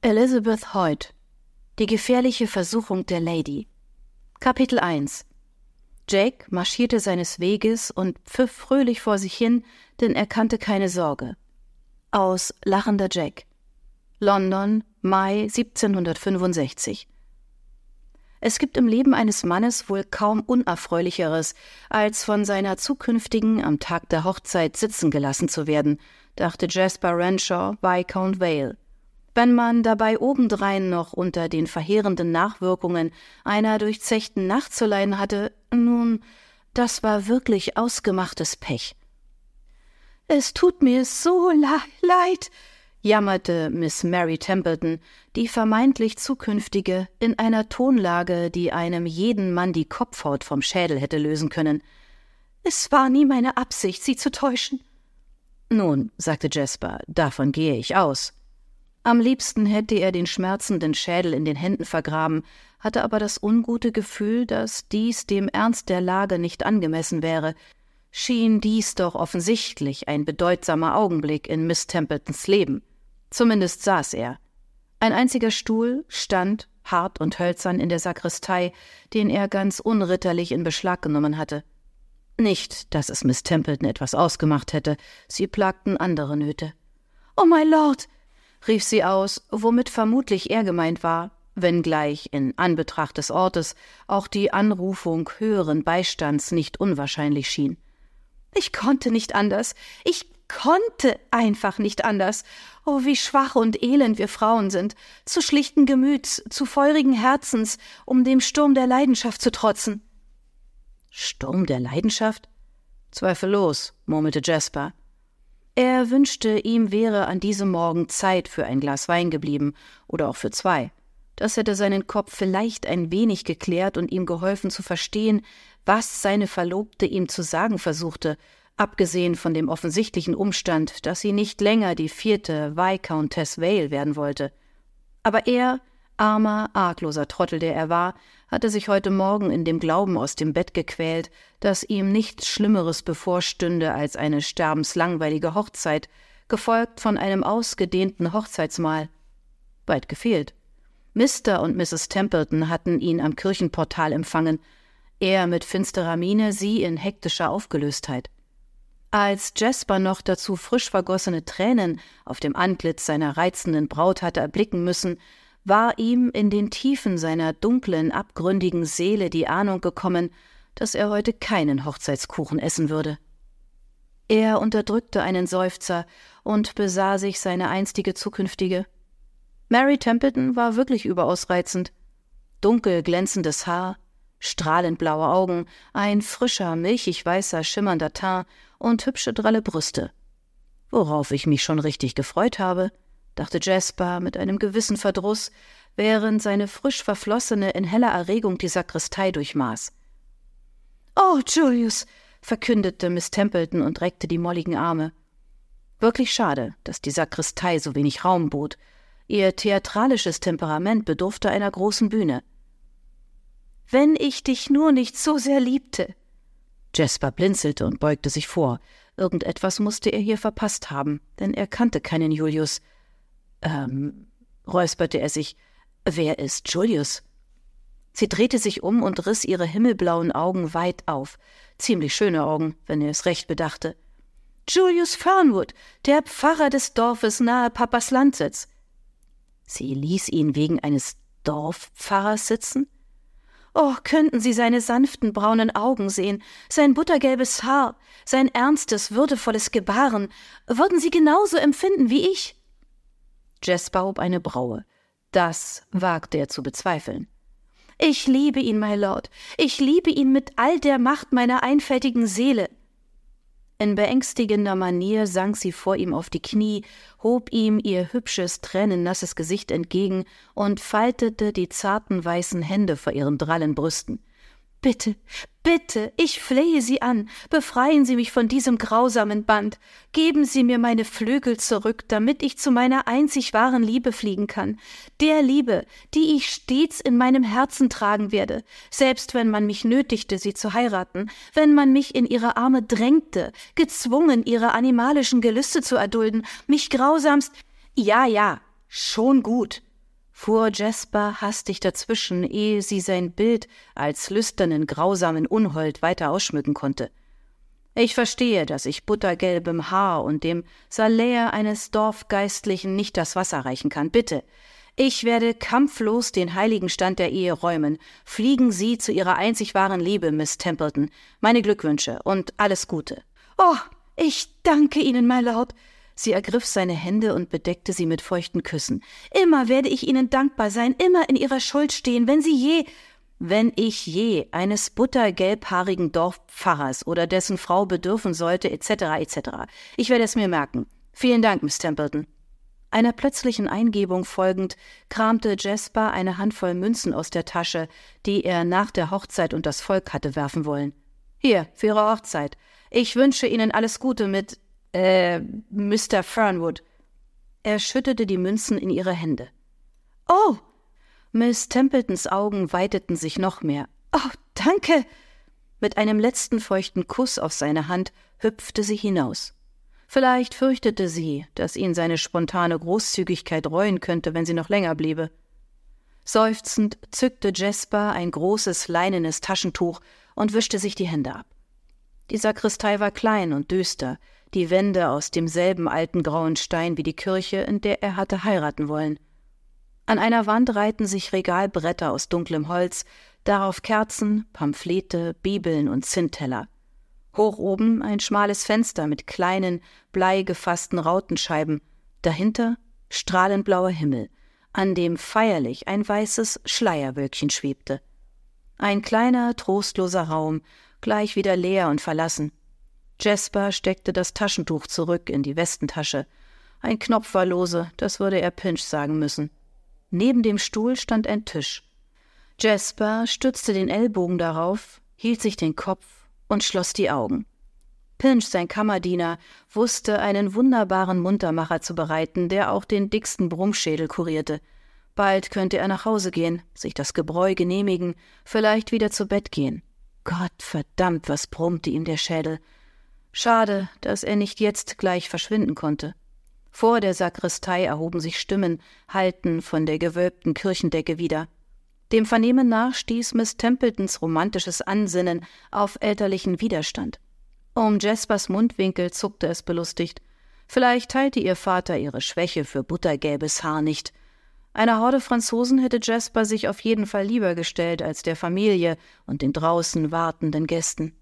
Elizabeth Hoyt Die gefährliche Versuchung der Lady Kapitel 1 Jake marschierte seines Weges und pfiff fröhlich vor sich hin, denn er kannte keine Sorge. Aus Lachender Jack London, Mai 1765 es gibt im Leben eines Mannes wohl kaum unerfreulicheres, als von seiner zukünftigen am Tag der Hochzeit sitzen gelassen zu werden, dachte Jasper Renshaw, Viscount Vale. Wenn man dabei obendrein noch unter den verheerenden Nachwirkungen einer durchzechten Nacht zu leiden hatte, nun, das war wirklich ausgemachtes Pech. Es tut mir so leid, jammerte Miss Mary Templeton, die vermeintlich zukünftige, in einer Tonlage, die einem jeden Mann die Kopfhaut vom Schädel hätte lösen können. Es war nie meine Absicht, Sie zu täuschen. Nun, sagte Jasper, davon gehe ich aus. Am liebsten hätte er den schmerzenden Schädel in den Händen vergraben, hatte aber das ungute Gefühl, dass dies dem Ernst der Lage nicht angemessen wäre, schien dies doch offensichtlich ein bedeutsamer Augenblick in Miss Templetons Leben. Zumindest saß er. Ein einziger Stuhl stand, hart und hölzern, in der Sakristei, den er ganz unritterlich in Beschlag genommen hatte. Nicht, dass es Miss Templeton etwas ausgemacht hätte, sie plagten andere Nöte. Oh, my Lord! Rief sie aus, womit vermutlich er gemeint war, wenngleich in Anbetracht des Ortes auch die Anrufung höheren Beistands nicht unwahrscheinlich schien. Ich konnte nicht anders. Ich konnte einfach nicht anders. Oh, wie schwach und elend wir Frauen sind, zu schlichten Gemüts, zu feurigen Herzens, um dem Sturm der Leidenschaft zu trotzen. Sturm der Leidenschaft? Zweifellos, murmelte Jasper. Er wünschte, ihm wäre an diesem Morgen Zeit für ein Glas Wein geblieben, oder auch für zwei. Das hätte seinen Kopf vielleicht ein wenig geklärt und ihm geholfen zu verstehen, was seine Verlobte ihm zu sagen versuchte, abgesehen von dem offensichtlichen Umstand, dass sie nicht länger die vierte Viscountess Vale werden wollte. Aber er, armer, argloser Trottel, der er war, hatte sich heute Morgen in dem Glauben aus dem Bett gequält, dass ihm nichts Schlimmeres bevorstünde als eine sterbenslangweilige Hochzeit, gefolgt von einem ausgedehnten Hochzeitsmahl. Weit gefehlt. Mr. und Mrs. Templeton hatten ihn am Kirchenportal empfangen, er mit finsterer Miene, sie in hektischer Aufgelöstheit. Als Jasper noch dazu frisch vergossene Tränen auf dem Antlitz seiner reizenden Braut hatte erblicken müssen, war ihm in den Tiefen seiner dunklen, abgründigen Seele die Ahnung gekommen, dass er heute keinen Hochzeitskuchen essen würde. Er unterdrückte einen Seufzer und besah sich seine einstige zukünftige. Mary Templeton war wirklich überaus reizend. Dunkel glänzendes Haar, strahlend blaue Augen, ein frischer, milchig weißer, schimmernder Teint und hübsche dralle Brüste. Worauf ich mich schon richtig gefreut habe, dachte Jasper mit einem gewissen Verdruss, während seine frisch verflossene in heller Erregung die Sakristei durchmaß. Oh, Julius, verkündete Miss Templeton und reckte die molligen Arme. Wirklich schade, dass die Sakristei so wenig Raum bot. Ihr theatralisches Temperament bedurfte einer großen Bühne. Wenn ich dich nur nicht so sehr liebte. Jasper blinzelte und beugte sich vor. Irgendetwas musste er hier verpasst haben, denn er kannte keinen Julius. Ähm, räusperte er sich. Wer ist Julius? Sie drehte sich um und riss ihre himmelblauen Augen weit auf. Ziemlich schöne Augen, wenn er es recht bedachte. Julius Fernwood, der Pfarrer des Dorfes nahe Papas Landsitz. Sie ließ ihn wegen eines Dorfpfarrers sitzen? Oh, könnten Sie seine sanften braunen Augen sehen, sein buttergelbes Haar, sein ernstes, würdevolles Gebaren, würden Sie genauso empfinden wie ich? Hob eine Braue. Das wagte er zu bezweifeln. Ich liebe ihn, my Lord. Ich liebe ihn mit all der Macht meiner einfältigen Seele. In beängstigender Manier sank sie vor ihm auf die Knie, hob ihm ihr hübsches, tränennasses Gesicht entgegen und faltete die zarten weißen Hände vor ihren drallen Brüsten. Bitte, bitte, ich flehe Sie an, befreien Sie mich von diesem grausamen Band, geben Sie mir meine Flügel zurück, damit ich zu meiner einzig wahren Liebe fliegen kann, der Liebe, die ich stets in meinem Herzen tragen werde, selbst wenn man mich nötigte, sie zu heiraten, wenn man mich in ihre Arme drängte, gezwungen, ihre animalischen Gelüste zu erdulden, mich grausamst. Ja, ja, schon gut, fuhr Jasper hastig dazwischen, ehe sie sein Bild als lüsternen, grausamen Unhold weiter ausschmücken konnte. Ich verstehe, dass ich buttergelbem Haar und dem Salär eines Dorfgeistlichen nicht das Wasser reichen kann. Bitte, ich werde kampflos den heiligen Stand der Ehe räumen. Fliegen Sie zu Ihrer einzig wahren Liebe, Miss Templeton. Meine Glückwünsche und alles Gute. Oh, ich danke Ihnen, my Lord. Sie ergriff seine Hände und bedeckte sie mit feuchten Küssen. Immer werde ich Ihnen dankbar sein, immer in Ihrer Schuld stehen, wenn Sie je, wenn ich je eines buttergelbhaarigen Dorfpfarrers oder dessen Frau bedürfen sollte, etc., etc. Ich werde es mir merken. Vielen Dank, Miss Templeton. Einer plötzlichen Eingebung folgend kramte Jasper eine Handvoll Münzen aus der Tasche, die er nach der Hochzeit und das Volk hatte werfen wollen. Hier, für Ihre Hochzeit. Ich wünsche Ihnen alles Gute mit äh, Mr. Fernwood. Er schüttete die Münzen in ihre Hände. Oh! Miss Templetons Augen weiteten sich noch mehr. Oh, danke! Mit einem letzten feuchten Kuss auf seine Hand hüpfte sie hinaus. Vielleicht fürchtete sie, dass ihn seine spontane Großzügigkeit reuen könnte, wenn sie noch länger bliebe. Seufzend zückte Jasper ein großes leinenes Taschentuch und wischte sich die Hände ab. Die Sakristei war klein und düster, die Wände aus demselben alten grauen Stein wie die Kirche, in der er hatte heiraten wollen. An einer Wand reihten sich Regalbretter aus dunklem Holz, darauf Kerzen, Pamphlete, Bibeln und Zinnteller. Hoch oben ein schmales Fenster mit kleinen, bleigefassten Rautenscheiben, dahinter strahlend blauer Himmel, an dem feierlich ein weißes Schleierwölkchen schwebte. Ein kleiner, trostloser Raum, gleich wieder leer und verlassen. Jasper steckte das Taschentuch zurück in die Westentasche. Ein Knopf war lose, das würde er Pinch sagen müssen. Neben dem Stuhl stand ein Tisch. Jasper stützte den Ellbogen darauf, hielt sich den Kopf und schloss die Augen. Pinch, sein Kammerdiener, wusste, einen wunderbaren Muntermacher zu bereiten, der auch den dicksten Brummschädel kurierte. Bald könnte er nach Hause gehen, sich das Gebräu genehmigen, vielleicht wieder zu Bett gehen. Gott verdammt, was brummte ihm der Schädel. Schade, dass er nicht jetzt gleich verschwinden konnte. Vor der Sakristei erhoben sich Stimmen, hallten von der gewölbten Kirchendecke wieder. Dem Vernehmen nach stieß Miss Templetons romantisches Ansinnen auf elterlichen Widerstand. Um Jaspers Mundwinkel zuckte es belustigt. Vielleicht teilte ihr Vater ihre Schwäche für buttergelbes Haar nicht. Einer Horde Franzosen hätte Jasper sich auf jeden Fall lieber gestellt als der Familie und den draußen wartenden Gästen.